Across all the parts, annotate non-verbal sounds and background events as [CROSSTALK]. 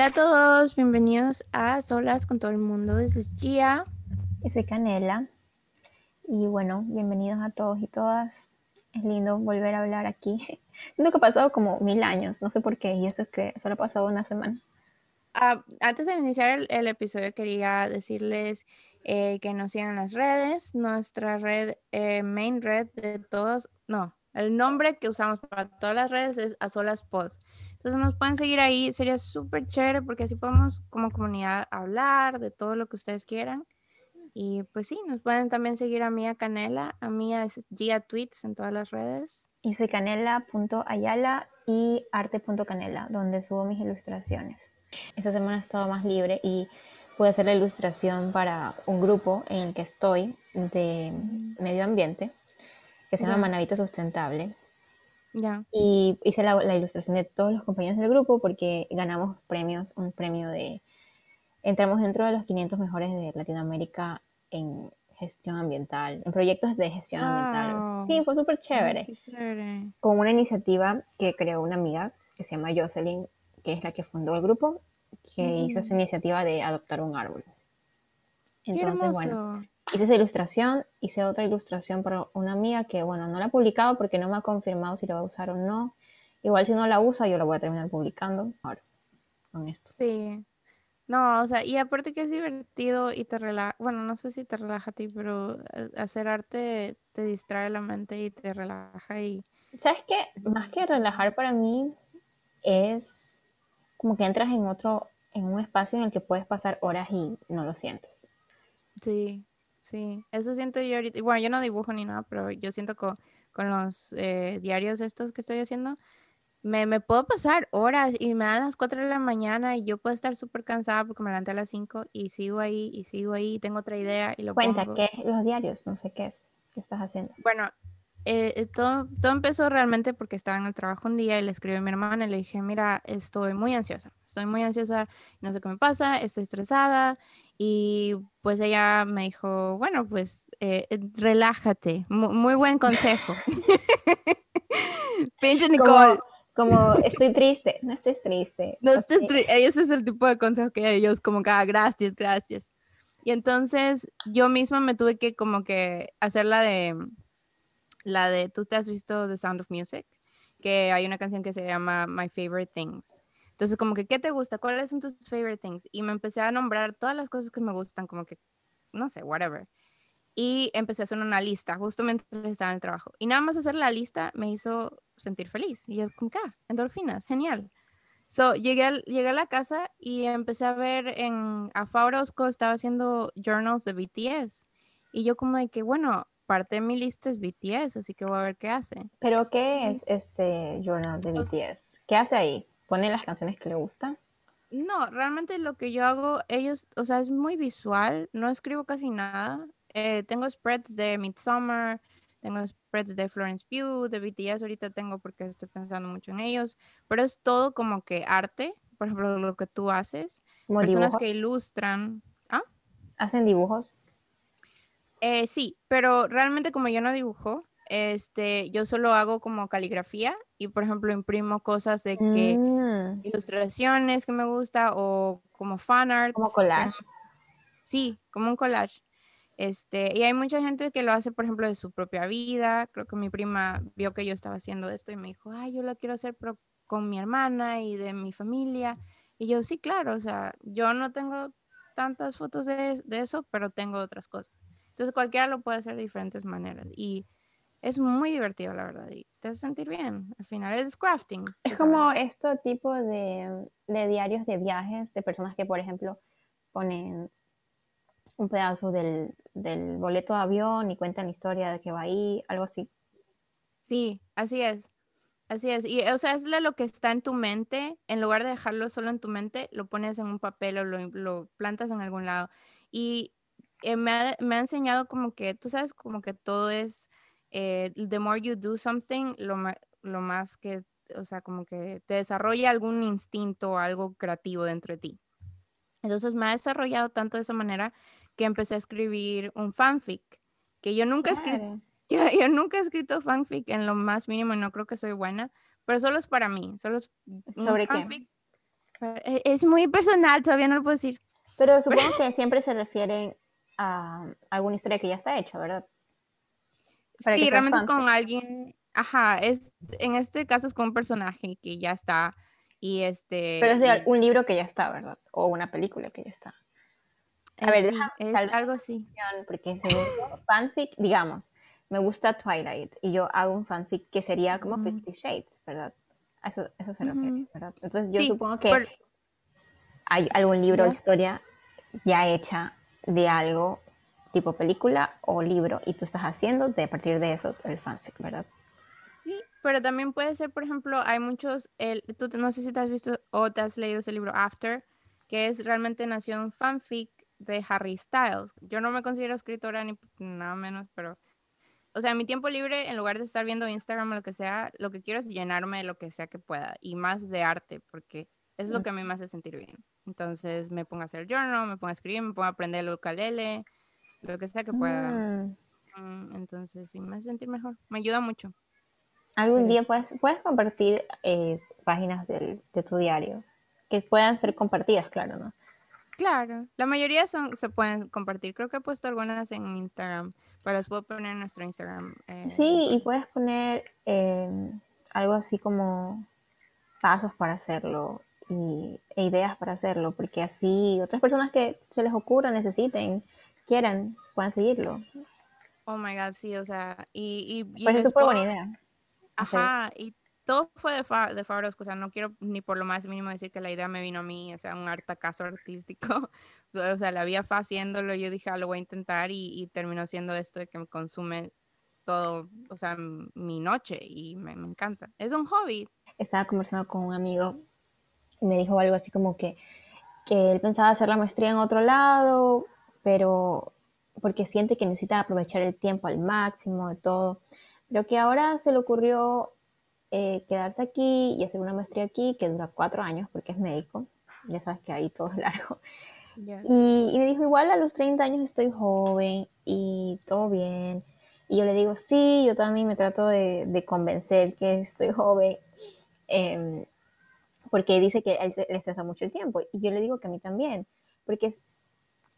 Hola a todos, bienvenidos a Solas con todo el mundo. This is Gia. Yo soy Canela. Y bueno, bienvenidos a todos y todas. Es lindo volver a hablar aquí. [LAUGHS] Siento que ha pasado como mil años, no sé por qué, y eso es que solo ha pasado una semana. Ah, antes de iniciar el, el episodio quería decirles eh, que nos sigan las redes. Nuestra red, eh, main red de todos, no, el nombre que usamos para todas las redes es A Solas Pod. Entonces nos pueden seguir ahí, sería súper chévere porque así podemos como comunidad hablar de todo lo que ustedes quieran. Y pues sí, nos pueden también seguir a Mía Canela, a Mía es Gia Tweets en todas las redes. Y soy canela.ayala y arte.canela, donde subo mis ilustraciones. Esta semana he estado más libre y pude hacer la ilustración para un grupo en el que estoy de medio ambiente, que se llama. Manavita Sustentable. Ya. Y hice la, la ilustración de todos los compañeros del grupo porque ganamos premios, un premio de... Entramos dentro de los 500 mejores de Latinoamérica en gestión ambiental, en proyectos de gestión ambiental. Sí, fue súper chévere. Con una iniciativa que creó una amiga que se llama Jocelyn, que es la que fundó el grupo, que hizo esa iniciativa de adoptar un árbol. Entonces, bueno. Hice esa ilustración, hice otra ilustración para una amiga que, bueno, no la he publicado porque no me ha confirmado si la va a usar o no. Igual si no la usa, yo la voy a terminar publicando ahora con esto. Sí. No, o sea, y aparte que es divertido y te relaja, bueno, no sé si te relaja a ti, pero eh, hacer arte te distrae la mente y te relaja y ¿Sabes qué? Más que relajar para mí es como que entras en otro, en un espacio en el que puedes pasar horas y no lo sientes. sí, sí, eso siento yo ahorita, bueno, yo no dibujo ni nada, pero yo siento co- con, los eh, diarios estos que estoy haciendo, me, me puedo pasar horas y me dan las 4 de la mañana y yo puedo estar súper cansada porque me levanté a las 5 y sigo ahí y sigo ahí, y tengo otra idea y lo Cuenta, pongo. ¿qué los diarios? No sé qué es. ¿Qué estás haciendo? Bueno, eh, eh, todo, todo empezó realmente porque estaba en el trabajo un día y le escribí a mi hermana y le dije, mira, estoy muy ansiosa, estoy muy ansiosa, no sé qué me pasa, estoy estresada. Y pues ella me dijo, bueno, pues eh, eh, relájate, Mu- muy, buen consejo. [LAUGHS] Pinche Nicole. Como, como estoy triste. No estés triste. No estés Ok. tri- Ese es el tipo de consejo que ellos como que, ah, gracias, gracias. Y entonces yo misma me tuve que como que hacer la de, la de, tú te has visto The Sound of Music, que hay una canción que se llama My Favorite Things. Entonces como que, ¿qué te gusta? ¿Cuáles son tus favorite things? Y me empecé a nombrar todas las cosas que me gustan, como que, no sé, whatever. Y empecé a hacer una lista, justo mientras estaba en el trabajo. Y nada más hacer la lista me hizo sentir feliz. Y yo, como que, ah, endorfinas, genial. So, llegué, al- llegué a la casa y empecé a ver en a Faurosco estaba haciendo journals de BTS. Y yo como de que, bueno, parte de mi lista es BTS, así que voy a ver qué hace. ¿Pero qué es este journal de BTS? ¿Qué hace ahí? ¿Pone las canciones que le gustan? No, realmente lo que yo hago, ellos, o sea, es muy visual, no escribo casi nada. Eh, tengo spreads de Midsummer, tengo spreads de Florence Pugh, de BTS ahorita tengo porque estoy pensando mucho en ellos, pero es todo como que arte, por ejemplo, lo que tú haces, ¿Como personas dibujos? que ilustran. ¿Ah? ¿Hacen dibujos? Eh, sí, pero realmente como yo no dibujo, este, yo solo hago como caligrafía y por ejemplo imprimo cosas de que Mm, ilustraciones que me gusta o como fan art. como collage. Sí, como un collage. Este, y hay mucha gente que lo hace, por ejemplo, de su propia vida. Creo que mi prima vio que yo estaba haciendo esto y me dijo, ay, yo lo quiero hacer pero con mi hermana y de mi familia. Y yo, sí, claro, o sea, yo no tengo tantas fotos de, de eso, pero tengo otras cosas. Entonces cualquiera lo puede hacer de diferentes maneras. Y es muy divertido, la verdad. Y te hace sentir bien. Al final es crafting. Es como este tipo de, de diarios de viajes de personas que, por ejemplo, ponen un pedazo del, del boleto de avión y cuentan la historia de que va ahí, algo así. Sí, así es. Así es. Y, o sea, es lo que está en tu mente. En lugar de dejarlo solo en tu mente, lo pones en un papel o lo, lo plantas en algún lado. Y eh, me, ha, me, ha, enseñado como que, tú sabes, como que todo es, eh, the more you do something, lo, lo más que, o sea, como que te desarrolla algún instinto, algo creativo dentro de ti. Entonces me ha desarrollado tanto de esa manera que empecé a escribir un fanfic, que yo nunca he escrito. [LAUGHS] Yo, yo, nunca he escrito fanfic en lo más mínimo y no creo que soy buena, pero solo es para mí. Solo es ¿Sobre qué? E, es muy personal, todavía no lo puedo decir. Pero [LAUGHS] supongo que siempre se refieren a alguna historia que ya está hecha, ¿verdad? Sí, realmente es con alguien, ajá, es, en este caso es con un personaje que ya está y este... Pero es de un libro que ya está, ¿verdad? O una película que ya está. A eh, ver, es algo así. Porque según [LAUGHS] fanfic, digamos, me gusta Twilight y yo hago un fanfic que sería como Fifty Shades, ¿verdad? Eso, eso se refiere, ¿verdad? Entonces yo supongo que hay algún libro o historia ya hecha de algo tipo película o libro y tú estás haciendo de a partir de eso el fanfic, ¿verdad? Sí, pero también puede ser, por ejemplo, hay muchos, el, tú no sé si te has visto o te has leído ese libro After, que es realmente nació un fanfic de Harry Styles. Yo no me considero escritora ni nada menos, pero, o sea, en mi tiempo libre, en lugar de estar viendo Instagram o lo que sea, lo que quiero es llenarme de lo que sea que pueda y más de arte, porque es lo que a mí me hace sentir bien. Entonces me pongo a hacer journal, me pongo a escribir, me pongo a aprender el ukulele, lo que sea que pueda. Mm. Mm, entonces sí, me hace sentir mejor. Me ayuda mucho. Algún día puedes, puedes compartir eh, páginas de tu diario que puedan ser compartidas, claro, ¿no? Claro, la mayoría son, se pueden compartir. Creo que he puesto algunas en Instagram, pero las puedo poner en nuestro Instagram. Eh, sí, y puedes poner em, algo así como pasos para hacerlo y, e ideas para hacerlo, porque así otras personas que se les ocurra, necesiten, quieran, puedan seguirlo. Oh my god, sí, o sea, y. y, pues es súper buena idea. Ajá, y todo fue de, fa de o sea, no quiero ni por lo más mínimo decir que la idea me vino a mí, o sea, un caso artístico, [LAUGHS] o sea, la había fa haciéndolo, yo dije, ah, lo voy a intentar y, terminó siendo esto de que me consume todo, o sea, mi noche y me, me, encanta. Es un hobby. Estaba conversando con un amigo y me dijo algo así como que, que él pensaba hacer la maestría en otro lado, pero porque siente que necesita aprovechar el tiempo al máximo de todo, pero que ahora se le ocurrió eh, quedarse aquí y hacer una maestría aquí que dura cuatro años porque es médico. Ya sabes que ahí todo es largo. Y, me dijo, igual a los 30 años estoy joven y todo bien. Y yo le digo, sí, yo también me trato de, convencer que estoy joven, em, porque dice que él le estresa mucho el tiempo. Y yo le digo que a mí también, porque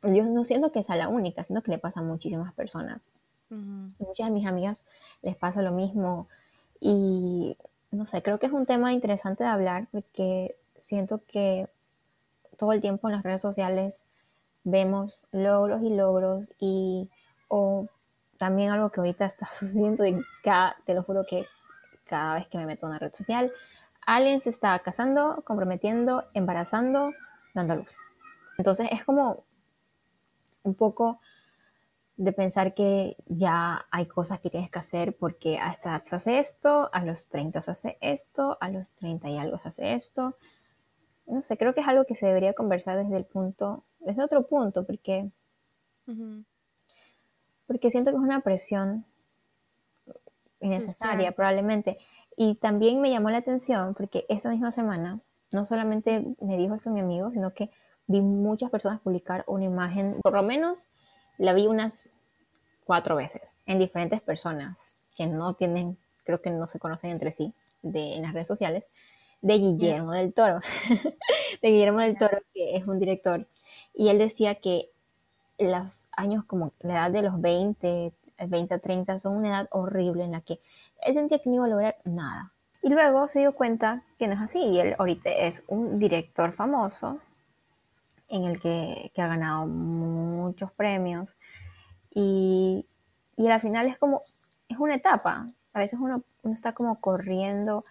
yo no siento que sea la única, sino que le pasa a muchísimas personas. Muchas de mis amigas les pasa lo mismo. Y no sé, creo que es un tema interesante de hablar porque siento que todo el tiempo en las redes sociales vemos logros y logros y o también algo que ahorita está [LAUGHS] sucediendo y cada, te lo juro que cada vez que me meto en una red social, alguien se está casando, comprometiendo, embarazando, dando a luz. Entonces es como un poco de pensar que ya hay cosas que tienes que hacer porque a esta edad se hace esto, a los 30 se hace esto, a los 30 y algo se hace esto. No sé, creo que es algo que se debería conversar desde el punto, desde otro punto, porque, porque siento que es una presión innecesaria probablemente. Y también me llamó la atención porque esta misma semana, no solamente me dijo esto mi amigo, sino que vi muchas personas publicar una imagen, por lo menos la vi unas cuatro veces en diferentes personas que no tienen, creo que no se conocen entre sí de, en las redes sociales, de Guillermo del Toro. [LAUGHS] de Guillermo del Toro, que es un director. Y él decía que los años como la edad de los 20, 20 a 30 son una edad horrible en la que él sentía que no iba a lograr nada. Y luego se dio cuenta que no es así. Y él ahorita es un director famoso en el que, ha ganado muchos premios y, y, al final es como, es una etapa. A veces uno, está como corriendo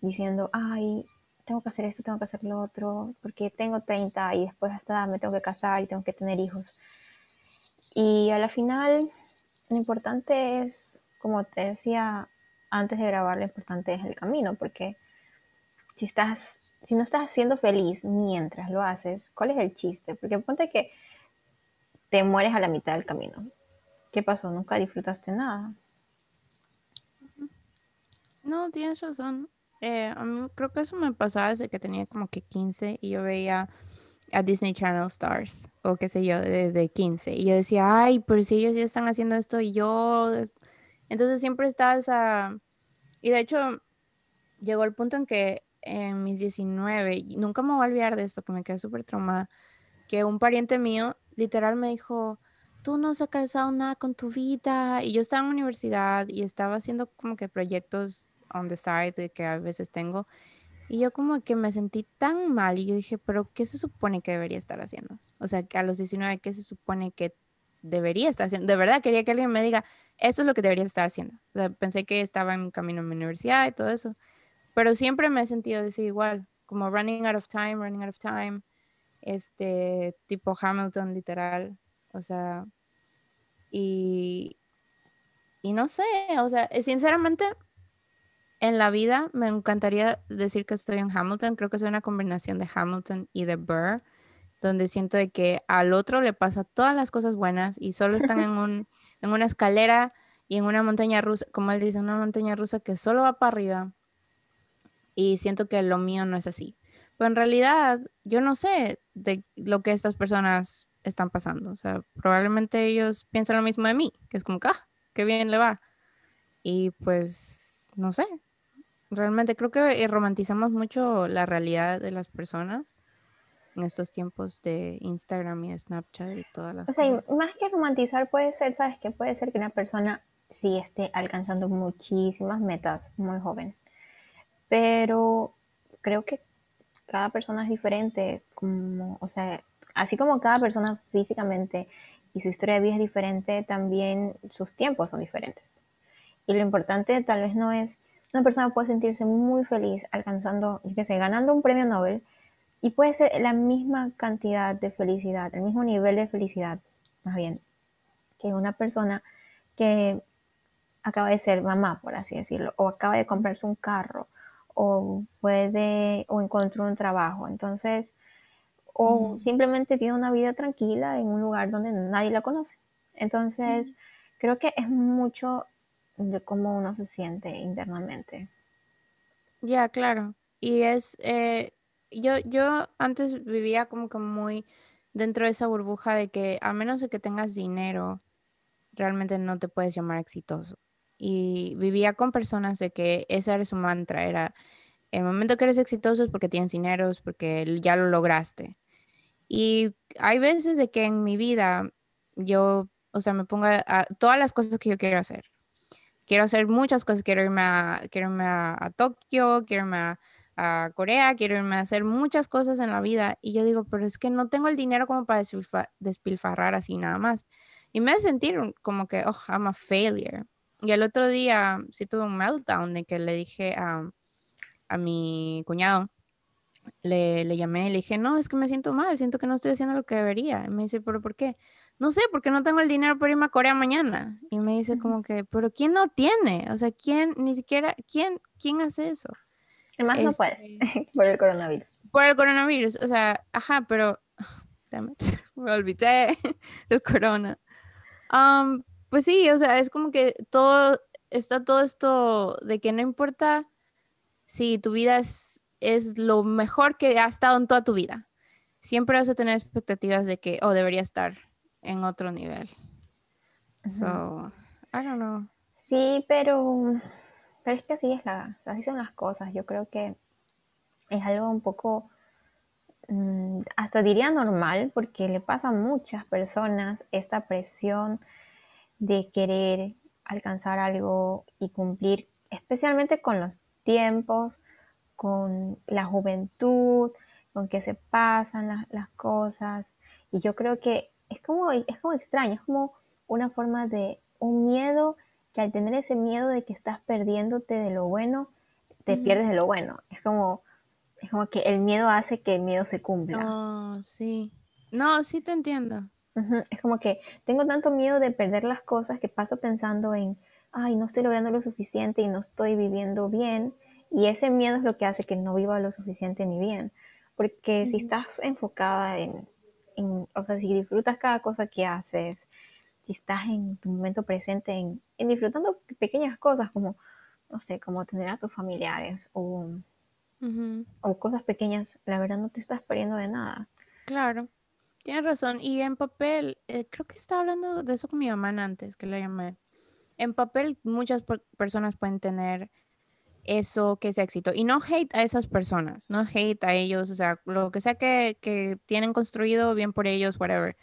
diciendo, ay, tengo que hacer esto, tengo que hacer lo otro, porque tengo 30 y después hasta me tengo que casar y tengo que tener hijos. Y a la final, lo importante es, como te decía antes de grabar, lo importante es el camino, porque si estás si no estás siendo feliz mientras lo haces, ¿cuál es el chiste? Porque ponte que te mueres a la mitad del camino. ¿Qué pasó? Nunca disfrutaste nada. No, tienes razón. Eh, a mí creo que eso me pasaba desde que tenía como que 15 y yo veía a Disney Channel Stars o qué sé yo, desde 15. Y yo decía, ay, pero si ellos ya están haciendo esto y yo... Entonces siempre estaba esa... Y de hecho llegó el punto en que en mis 19, y nunca me voy a olvidar de esto, que me quedé súper traumada, que un pariente mío literal me dijo, tú no has alcanzado nada con tu vida. Y yo estaba en universidad y estaba haciendo como que proyectos on the side que a veces tengo. Y yo como que me sentí tan mal y yo dije, pero ¿qué se supone que debería estar haciendo? O sea, que a los 19, ¿qué se supone que debería estar haciendo? De verdad quería que alguien me diga, esto es lo que debería estar haciendo. O sea, pensé que estaba en camino a mi universidad y todo eso. Pero siempre me he sentido así igual, como running out of time, running out of time. Este, tipo Hamilton, literal. O sea, y, y no sé, o sea, sinceramente, en la vida me encantaría decir que estoy en Hamilton. Creo que soy una combinación de Hamilton y de Burr, donde siento de que al otro le pasa todas las cosas buenas y solo están en, [LAUGHS] un, en una escalera y en una montaña rusa, como él dice, una montaña rusa que solo va para arriba. Y siento que lo mío no es así. Pero en realidad, yo no sé de lo que estas personas están pasando. O sea, probablemente ellos piensan lo mismo de mí, que es como ah, qué bien le va. Y pues, no sé, realmente creo que eh, romantizamos mucho la realidad de las personas en estos tiempos de Instagram y Snapchat y todas las O sea, más que romantizar puede ser, ¿sabes qué? Puede ser que una persona sí esté alcanzando muchísimas metas muy joven. Pero creo que cada persona es diferente, como, o sea, así como cada persona físicamente y su historia de vida es diferente, también sus tiempos son diferentes. Y lo importante tal vez no es, una persona puede sentirse muy feliz alcanzando, yo qué sé, ganando un premio Nobel y puede ser la misma cantidad de felicidad, el mismo nivel de felicidad, más bien, que una persona que acaba de ser mamá, por así decirlo, o acaba de comprarse un carro, o puede, o encontró un trabajo. Entonces, o simplemente tiene una vida tranquila en un lugar donde nadie la conoce. Entonces, creo que es mucho de cómo uno se siente internamente. Ya, claro. Y es, eh, yo, yo antes vivía como que muy dentro de esa burbuja de que a menos de que tengas dinero, realmente no te puedes llamar exitoso. Y vivía con personas de que ese era su mantra, era el momento que eres exitoso es porque tienes dinero, es porque ya lo lograste. Y hay veces de que en mi vida yo, o sea, me pongo a, todas las cosas que yo quiero hacer. Quiero hacer muchas cosas, quiero irme a, quiero irme a, Tokio, quiero irme a, Corea, quiero irme a hacer muchas cosas en la vida. Y yo digo, pero es que no tengo el dinero como para despilfarrar así nada más. Y me hace sentir como que, oh, I'm a failure. Y el otro día sí tuve un meltdown de que le dije a, a mi cuñado, le, le, llamé y le dije, no, es que me siento mal, siento que no estoy haciendo lo que debería. Y me dice, ¿pero por qué? No sé, porque no tengo el dinero para irme a Corea mañana. Y me dice como que, ¿pero quién no tiene? O sea, ¿quién, ni siquiera, quién, quién hace eso? Además no puedes, este [LAUGHS] por el coronavirus. Por el coronavirus, o sea, ajá, pero, [LAUGHS] [LAUGHS] me olvidé del corona. Um, pues sí, o sea, es como que todo, está todo esto de que no importa si tu vida es es lo mejor que ha estado en toda tu vida. Siempre vas a tener expectativas de que, oh, debería estar en otro nivel. So, I don't know. Sí, pero, pero es que así, es la, así son las cosas. Yo creo que es algo un poco, mm, hasta diría normal, porque le pasa a muchas personas esta presión de querer alcanzar algo y cumplir, especialmente con los tiempos, con la juventud, con que se pasan las, cosas. Y yo creo que es como, es como extraño, es como una forma de un miedo que al tener ese miedo de que estás perdiéndote de lo bueno, te pierdes de lo bueno. Es como, es como que el miedo hace que el miedo se cumpla. Oh, sí. No, sí te entiendo. Es como que tengo tanto miedo de perder las cosas que paso pensando en, ay, no estoy logrando lo suficiente y no estoy viviendo bien y ese miedo es lo que hace que no viva lo suficiente ni bien. Porque si estás enfocada en, o sea, si disfrutas cada cosa que haces, si estás en tu momento presente en, disfrutando pequeñas cosas como, no sé, como tener a tus familiares o, o cosas pequeñas, la verdad no te estás perdiendo de nada. Claro, tienes razón. Y en papel, eh, creo que estaba hablando de eso con mi mamá antes, que la llamé. En papel muchas personas pueden tener eso que es éxito. Y no hate a esas personas, no hate a ellos, o sea, lo que sea que, que tienen construido, bien por ellos, whatever.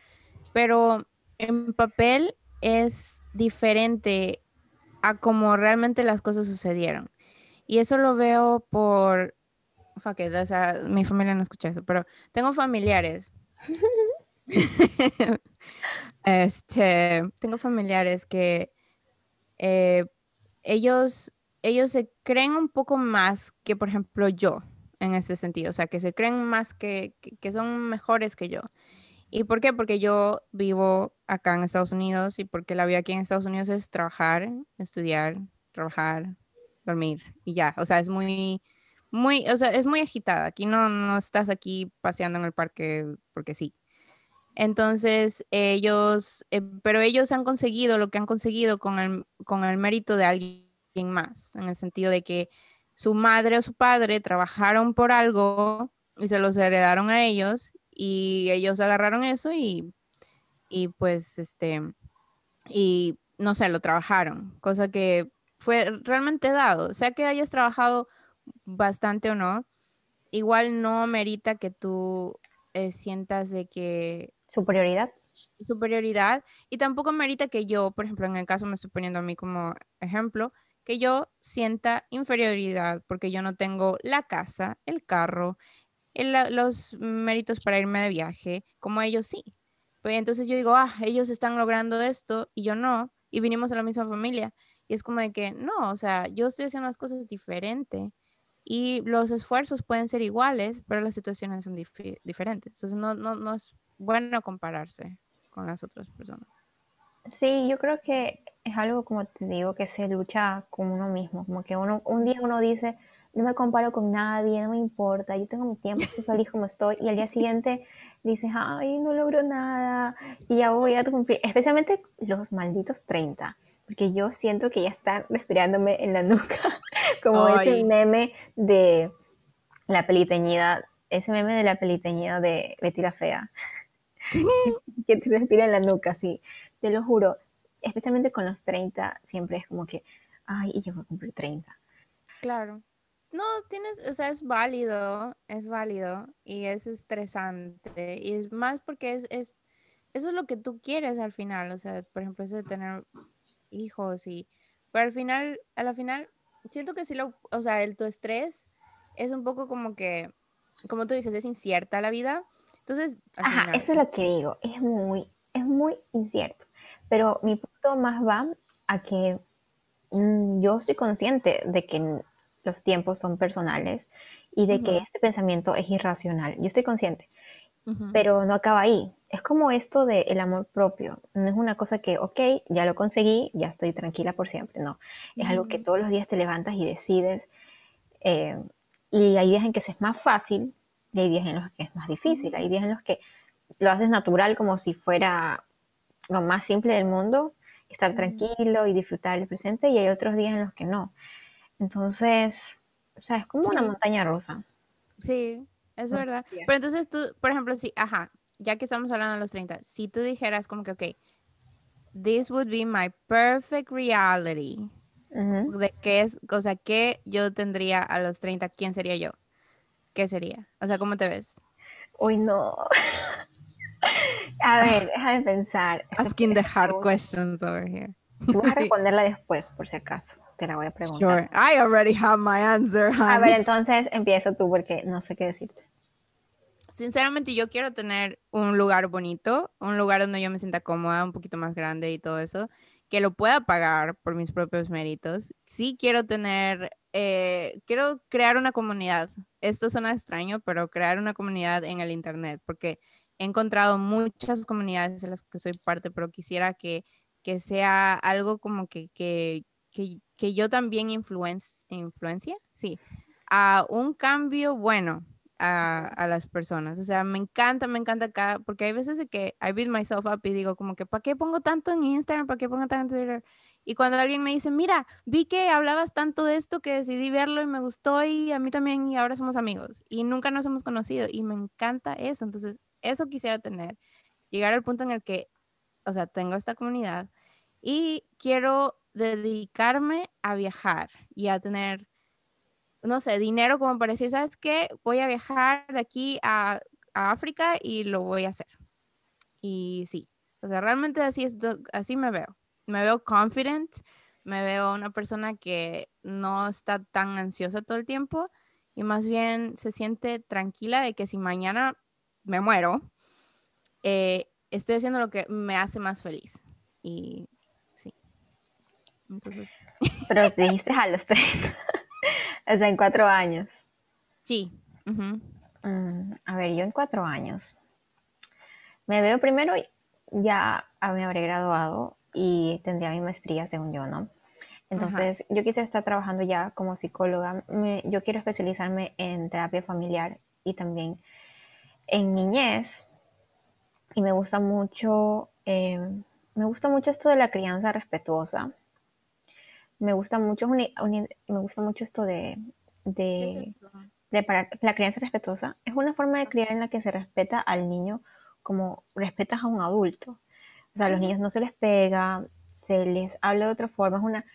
Pero en papel es diferente a como realmente las cosas sucedieron. Y eso lo veo por... Fuck o sea, mi familia no escucha eso, pero tengo familiares. [LAUGHS] este, tengo familiares que eh, ellos, ellos se creen un poco más que, por ejemplo, yo, en ese sentido. O sea, que se creen más que, que son mejores que yo. ¿Y por qué? Porque yo vivo acá en Estados Unidos y porque la vida aquí en Estados Unidos es trabajar, estudiar, trabajar, dormir y ya. O sea, es muy, muy, o sea, es muy agitada. Aquí no, no estás aquí paseando en el parque porque sí. Entonces, ellos, eh, pero ellos han conseguido lo que han conseguido con el, con el mérito de alguien más, en el sentido de que su madre o su padre trabajaron por algo y se los heredaron a ellos y ellos agarraron eso y, y pues, este, y no sé, lo trabajaron, cosa que fue realmente dado, sea que hayas trabajado bastante o no, igual no merita que tú eh, sientas de que... Superioridad. Superioridad. Y tampoco merita que yo, por ejemplo, en el caso me estoy poniendo a mí como ejemplo, que yo sienta inferioridad porque yo no tengo la casa, el carro, los méritos para irme de viaje, como ellos sí. Pues entonces yo digo, ah, ellos están logrando esto y yo no, y vinimos a la misma familia. Y es como de que, no, o sea, yo estoy haciendo las cosas diferente y los esfuerzos pueden ser iguales, pero las situaciones son diferentes. Entonces no, no, no es bueno compararse con las otras personas. Sí, yo creo que es algo, como te digo, que se lucha con uno mismo. Como que uno, un día uno dice, no me comparo con nadie, no me importa, yo tengo mi tiempo, estoy feliz como estoy. Y al día siguiente dices, ay, no logro nada y ya voy a cumplir. Especialmente los malditos 30 porque yo siento que ya están respirándome en la nuca, [LAUGHS] como ese meme de la peliteñida, ese meme de la peliteñida de Betty la Fea, [LAUGHS] que te respira en la nuca, sí, te lo juro, especialmente con los 30, siempre es como que, ay, y yo voy a cumplir 30. Claro. No, tienes, o sea, es válido, es válido y es estresante y es más porque es, es, eso es lo que tú quieres al final, o sea, por ejemplo, eso de tener hijos y, pero al final, a la final, siento que sí lo, o sea, el tu estrés es un poco como que, como tú dices, es incierta la vida. Entonces, Ajá, eso es lo que digo, es muy, es muy incierto. Pero mi punto más va a que mm, yo estoy consciente de que los tiempos son personales y de que este pensamiento es irracional. Yo estoy consciente, pero no acaba ahí es como esto del el amor propio. No es una cosa que, ok, ya lo conseguí, ya estoy tranquila por siempre. No, es algo que todos los días te levantas y decides. Eh, y hay días en que es más fácil y hay días en los que es más difícil. Hay días en los que lo haces natural como si fuera lo más simple del mundo, estar tranquilo y disfrutar el presente y hay otros días en los que no. Entonces, o sea, es como una montaña rusa. Sí, es verdad. Pero entonces tú, por ejemplo, sí, ajá, ya que estamos hablando de los 30, si tú dijeras como que, ok, this would be my perfect reality, de qué es, o sea, qué yo tendría a los 30, ¿quién sería yo? ¿Qué sería? O sea, ¿cómo te ves? Uy, no. [LAUGHS] a ver, déjame pensar. Asking the hard questions over here. Voy a [LAUGHS] responderla después, por si acaso. Te la voy a preguntar. Sure. I already have my answer. A ver, entonces empiezo tú porque no sé qué decirte. Sinceramente, yo quiero tener un lugar bonito, un lugar donde yo me sienta cómoda, un poquito más grande y todo eso, que lo pueda pagar por mis propios méritos. Sí quiero tener, eh, quiero crear una comunidad. Esto suena extraño, pero crear una comunidad en el Internet, porque he encontrado muchas comunidades en las que soy parte, pero quisiera que, que sea algo como que, que, que, que yo también influencia, sí, a un cambio bueno a, las personas. O sea, me encanta, me encanta acá, porque hay veces que I beat myself up y digo como que, ¿para qué pongo tanto en Instagram? ¿Para qué pongo tanto en Twitter? Y cuando alguien me dice, mira, vi que hablabas tanto de esto que decidí verlo y me gustó y a mí también y ahora somos amigos y nunca nos hemos conocido y me encanta eso. Entonces, eso quisiera tener, llegar al punto en el que, o sea, tengo esta comunidad y quiero dedicarme a viajar y a tener no sé, dinero como para decir, ¿sabes qué? Voy a viajar de aquí a, a África y lo voy a hacer. Y sí, o sea, realmente así, es, así me veo. Me veo confident, me veo una persona que no está tan ansiosa todo el tiempo y más bien se siente tranquila de que si mañana me muero, eh, estoy haciendo lo que me hace más feliz. Y. Pero te dijiste a los tres, [LAUGHS] o sea, en cuatro años. Sí. Mm, a ver, yo en cuatro años. Me veo primero, ya me habré graduado y tendría mi maestría, según yo, ¿no? Entonces, yo quisiera estar trabajando ya como psicóloga. yo quiero especializarme en terapia familiar y también en niñez. Y me gusta mucho, eh, me gusta mucho esto de la crianza respetuosa. Me gusta mucho, me gusta mucho esto de, de preparar la crianza respetuosa. Es una forma de criar en la que se respeta al niño como respetas a un adulto. O sea, a los niños no se les pega, se les habla de otra forma. Es una,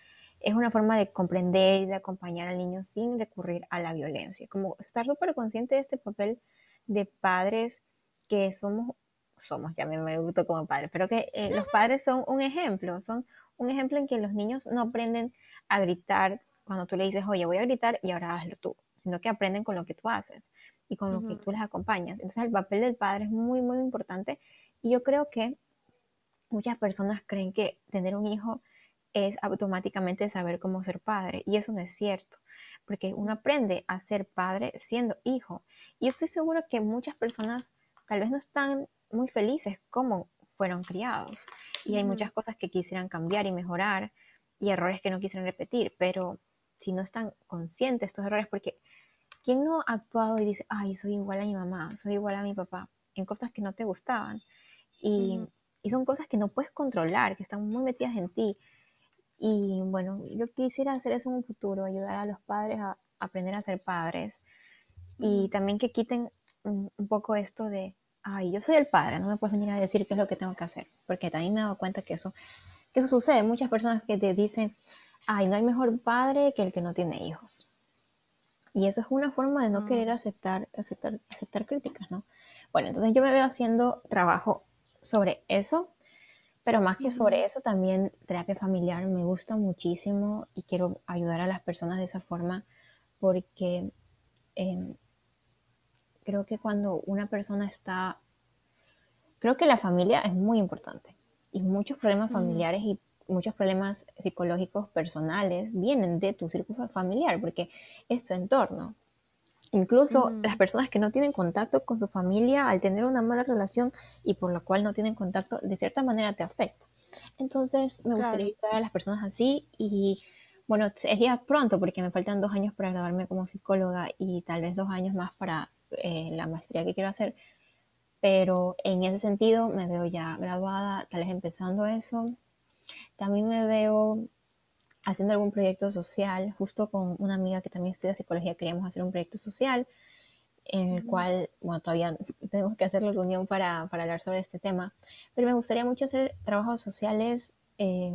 es una forma de comprender y de acompañar al niño sin recurrir a la violencia. Como estar súper consciente de este papel de padres que somos, somos, ya me gusto como padres, pero que eh, los padres son un ejemplo, son un ejemplo en que los niños no aprenden a gritar cuando tú le dices, oye, voy a gritar y ahora hazlo tú, sino que aprenden con lo que tú haces y con lo que tú les acompañas. Entonces el papel del padre es muy, muy importante y yo creo que muchas personas creen que tener un hijo es automáticamente saber cómo ser padre y eso no es cierto, porque uno aprende a ser padre siendo hijo y yo estoy segura que muchas personas tal vez no están muy felices como fueron criados. Y hay muchas cosas que quisieran cambiar y mejorar y errores que no quisieran repetir, pero si no están conscientes de estos errores, porque ¿quién no ha actuado y dice, ay, soy igual a mi mamá, soy igual a mi papá, en cosas que no te gustaban? Y, y son cosas que no puedes controlar, que están muy metidas en ti. Y bueno, yo quisiera hacer eso en un futuro, ayudar a los padres a aprender a ser padres. Y también que quiten un, poco esto de, ay, yo soy el padre, no me puedes venir a decir qué es lo que tengo que hacer, porque también me he dado cuenta que eso, que eso sucede. Muchas personas que te dicen, ay, no hay mejor padre que el que no tiene hijos. Y eso es una forma de no querer aceptar, aceptar, aceptar críticas, ¿no? Bueno, entonces yo me veo haciendo trabajo sobre eso pero más que sobre eso, también terapia familiar me gusta muchísimo y quiero ayudar a las personas de esa forma porque em, creo que cuando una persona está, creo que la familia es muy importante y muchos problemas familiares y muchos problemas psicológicos personales vienen de tu círculo familiar porque es tu entorno. Incluso las personas que no tienen contacto con su familia al tener una mala relación y por la cual no tienen contacto, de cierta manera te afecta. Entonces me gustaría ayudar a las personas así y bueno, sería pronto porque me faltan dos años para graduarme como psicóloga y tal vez dos años más para eh, la maestría que quiero hacer. Pero en ese sentido me veo ya graduada, tal vez empezando eso. También me veo haciendo algún proyecto social, justo con una amiga que también estudia psicología, queríamos hacer un proyecto social en el cual, bueno, todavía [LAUGHS] tenemos que hacer la reunión para, para hablar sobre este tema, pero me gustaría mucho hacer trabajos sociales, eh,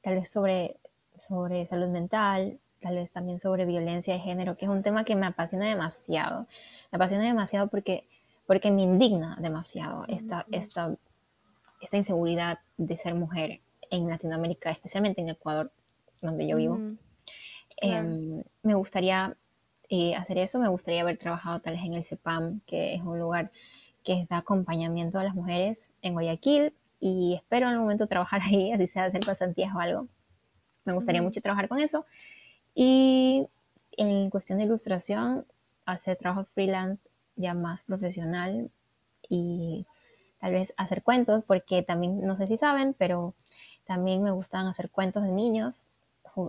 tal vez sobre, sobre salud mental, tal vez también sobre violencia de género, que es un tema que me apasiona demasiado. Me apasiona demasiado porque, porque me indigna demasiado esta, esta, esta inseguridad de ser mujer en Latinoamérica, especialmente en Ecuador, donde yo vivo. Em, me gustaría eh, hacer eso, me gustaría haber trabajado tal vez en el CEPAM, que es un lugar que da acompañamiento a las mujeres en Guayaquil y espero en algún momento trabajar [LAUGHS] ahí, así sea hacer pasantías o algo. Me gustaría mucho trabajar con eso. Y en cuestión de ilustración, hacer trabajo freelance ya más profesional y tal vez hacer cuentos, porque también, no sé si saben, pero también me gustan hacer cuentos de niños.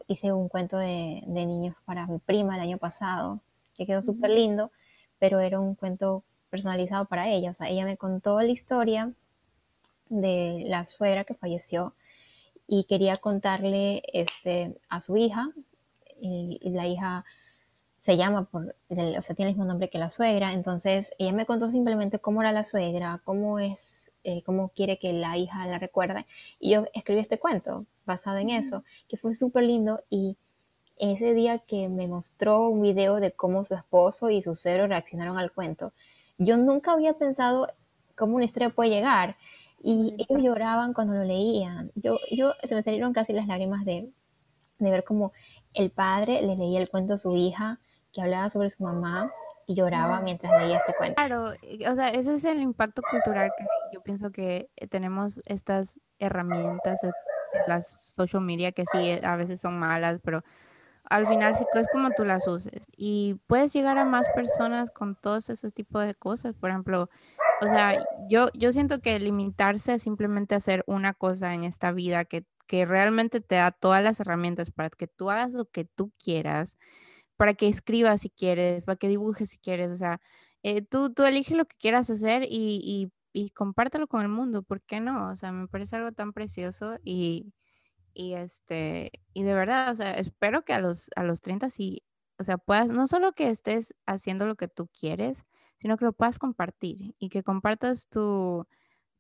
Hice un cuento de, niños para mi prima el año pasado, que quedó súper lindo, pero era un cuento personalizado para ella. O sea, ella me contó la historia de la suegra que falleció y quería contarle este, a su hija. Y, la hija se llama por, o sea, tiene el mismo nombre que la suegra. Entonces, ella me contó simplemente cómo era la suegra, cómo es eh, cómo quiere que la hija la recuerde. Y yo escribí este cuento basado en eso, que fue súper lindo y ese día que me mostró un video de cómo su esposo y su suegro reaccionaron al cuento, yo nunca había pensado cómo una historia puede llegar. Y ellos lloraban cuando lo leían. Yo, yo se me salieron casi las lágrimas de, de ver cómo el padre le leía el cuento a su hija, que hablaba sobre su mamá, y lloraba mientras leía este cuento. Claro, o sea, ese es el impacto cultural que yo pienso que eh, tenemos estas herramientas, las social media que sí eh, a veces son malas, pero al final sí es como tú las uses y puedes llegar a más personas con todos esos tipos de cosas. Por ejemplo, o sea, yo, yo siento que limitarse a simplemente hacer una cosa en esta vida que, que realmente te da todas las herramientas para que tú hagas lo que tú quieras, para que escribas si quieres, para que dibujes si quieres, o sea, eh, tú, tú eliges lo que quieras hacer y, y, y compártelo con el mundo, ¿por qué no? O sea, me parece algo tan precioso y, y este, y de verdad, o sea, espero que a los, a los 30 sí, o sea, puedas, no solo que estés haciendo lo que tú quieres, sino que lo puedas compartir y que compartas tu,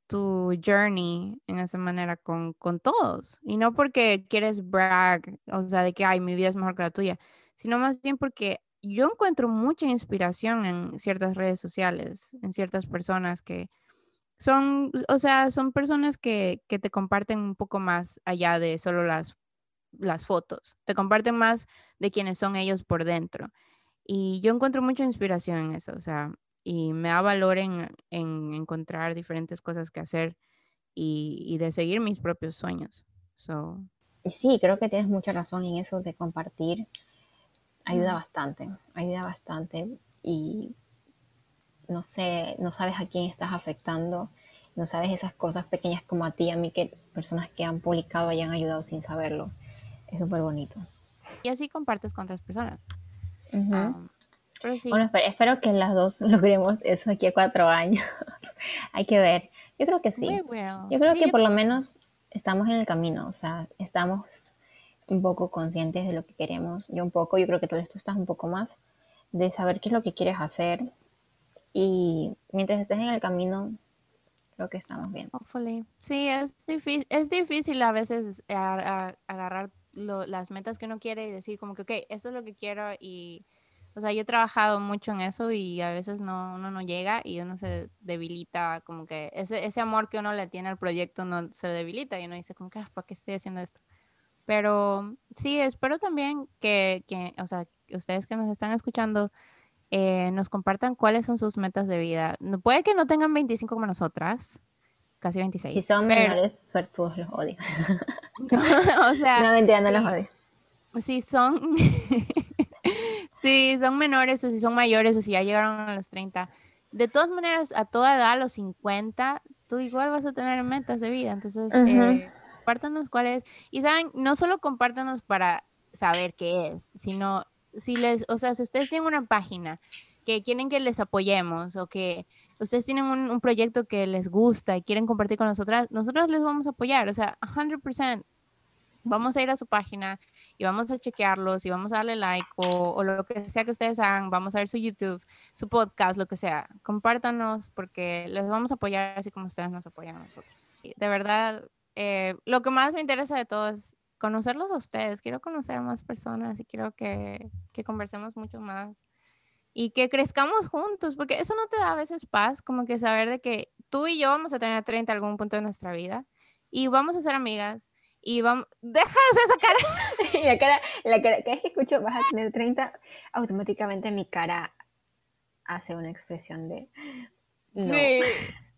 tu journey en esa manera con, con todos. Y no porque quieres brag, o sea, de que, ay, mi vida es mejor que la tuya, sino más bien porque yo encuentro mucha inspiración en ciertas redes sociales, en ciertas personas que son, o sea, son personas que, que te comparten un poco más allá de solo las, las fotos, te comparten más de quiénes son ellos por dentro. Y yo encuentro mucha inspiración en eso, o sea, y me da valor en, en encontrar diferentes cosas que hacer y, y de seguir mis propios sueños. So. Sí, creo que tienes mucha razón en eso de compartir ayuda bastante, ayuda bastante y no sé, no sabes a quién estás afectando, no sabes esas cosas pequeñas como a ti, a mí, que personas que han publicado hayan ayudado sin saberlo. Es súper bonito. Y así compartes con otras personas. Um, bueno, espero, que las dos [LAUGHS] logremos eso aquí a cuatro años. [LAUGHS] Hay que ver. Yo creo que sí. Yo creo que por lo menos estamos en el camino, o sea, estamos un poco conscientes de lo que queremos. Yo un poco, yo creo que tú, tú estás un poco más, de saber qué es lo que quieres hacer. Y mientras estés en el camino, creo que estamos bien. Hopefully. Sí, es difícil, es difícil a veces agarrar las metas que uno quiere y decir como que, ok, eso es lo que quiero y, o sea, yo he trabajado mucho en eso y a veces no, uno no llega y uno se debilita, como que ese, ese amor que uno le tiene al proyecto no se debilita y uno dice como que, ah, ¿para qué estoy haciendo esto? Pero sí, espero también que, que o sea, ustedes que nos están escuchando eh, nos compartan cuáles son sus metas de vida. Puede que no tengan 25 como nosotras, casi 26. Si son menores, suertudos los odio. [LAUGHS] o sea, no, mentira, no los odio. Si son, [LAUGHS] si son menores o si son mayores o si ya llegaron a los 30, de todas maneras, a toda edad, a los 50, tú igual vas a tener metas de vida. Entonces, uh compártanos cuál es. Y saben, no solo compártanos para saber qué es, sino si les, o sea, si ustedes tienen una página que quieren que les apoyemos o que ustedes tienen un, proyecto que les gusta y quieren compartir con nosotras, nosotros les vamos a apoyar, o sea, 100%. Vamos a ir a su página y vamos a chequearlos y vamos a darle like o, o, lo que sea que ustedes hagan, vamos a ver su YouTube, su podcast, lo que sea. Compártanos porque les vamos a apoyar así como ustedes nos apoyan a nosotros. De verdad, eh, lo que más me interesa de todo es conocerlos a ustedes. Quiero conocer más personas y quiero que, que conversemos mucho más y que crezcamos juntos, porque eso no te da a veces paz, como que saber de que tú y yo vamos a tener 30 en algún punto de nuestra vida y vamos a ser amigas y vamos, deja de esa cara. [LAUGHS] la cara, la cara, cada vez que escucho vas a tener 30, automáticamente mi cara hace una expresión de no. Sí.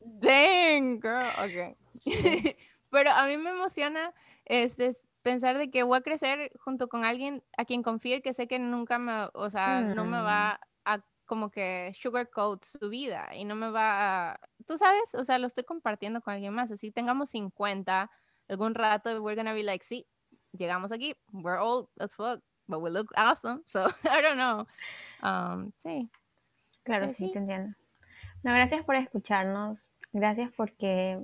Dang, girl. Ok. [LAUGHS] Pero a mí me emociona es, pensar de que voy a crecer junto con alguien a quien confío y que sé que nunca me, o sea, no me va mm. a como que sugarcoat su vida y no me va a, tú sabes, o sea, lo estoy compartiendo con alguien más, así tengamos 50, algún rato we're gonna be like, sí, llegamos aquí, we're old as fuck, but we look awesome, [LAUGHS] so I don't know. Um, sí. Claro, sí, sí, te entiendo. No, gracias por escucharnos. Gracias porque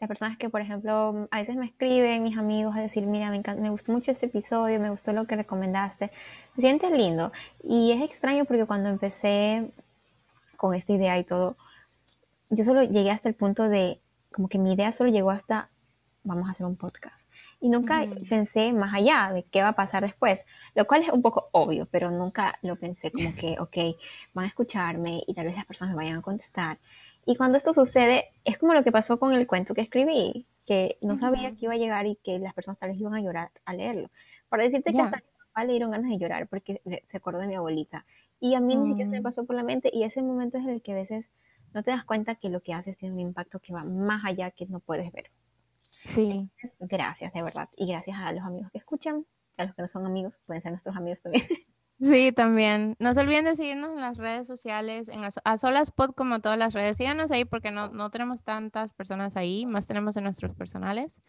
las personas que, por ejemplo, a veces me escriben, mis amigos, a decir, mira, me, me gustó mucho este episodio, me gustó lo que recomendaste, se siente lindo. Y es extraño porque cuando empecé con esta idea y todo, yo solo llegué hasta el punto de, como que mi idea solo llegó hasta, vamos a hacer un podcast. Y nunca pensé más allá de qué va a pasar después, lo cual es un poco obvio, pero nunca lo pensé como que, [LAUGHS] ok, van a escucharme y tal vez las personas me vayan a contestar. Y cuando esto sucede, es como lo que pasó con el cuento que escribí, que no sabía que iba a llegar y que las personas tal vez iban a llorar al leerlo. Para decirte que hasta a mi papá le dieron ganas de llorar porque se acordó de mi abuelita. Y a mí ni siquiera se me mm. pasó por la mente y ese momento es el que a veces no te das cuenta que lo que haces tiene un impacto que va más allá que no puedes ver. Sí. gracias, de verdad. Y gracias a los amigos que escuchan, a los que no son amigos, pueden ser nuestros amigos también. [LAUGHS] Sí, también. No se olviden de seguirnos en las redes sociales, en a solas pod como todas las redes. Síganos ahí porque no, no tenemos tantas personas ahí, más tenemos en nuestros personales.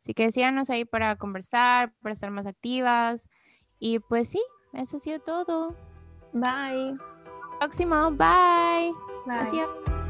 Así que síganos ahí para conversar, para estar más activas. Y pues sí, eso ha sido todo. Bye. Próximo, bye. Bye. Adiós.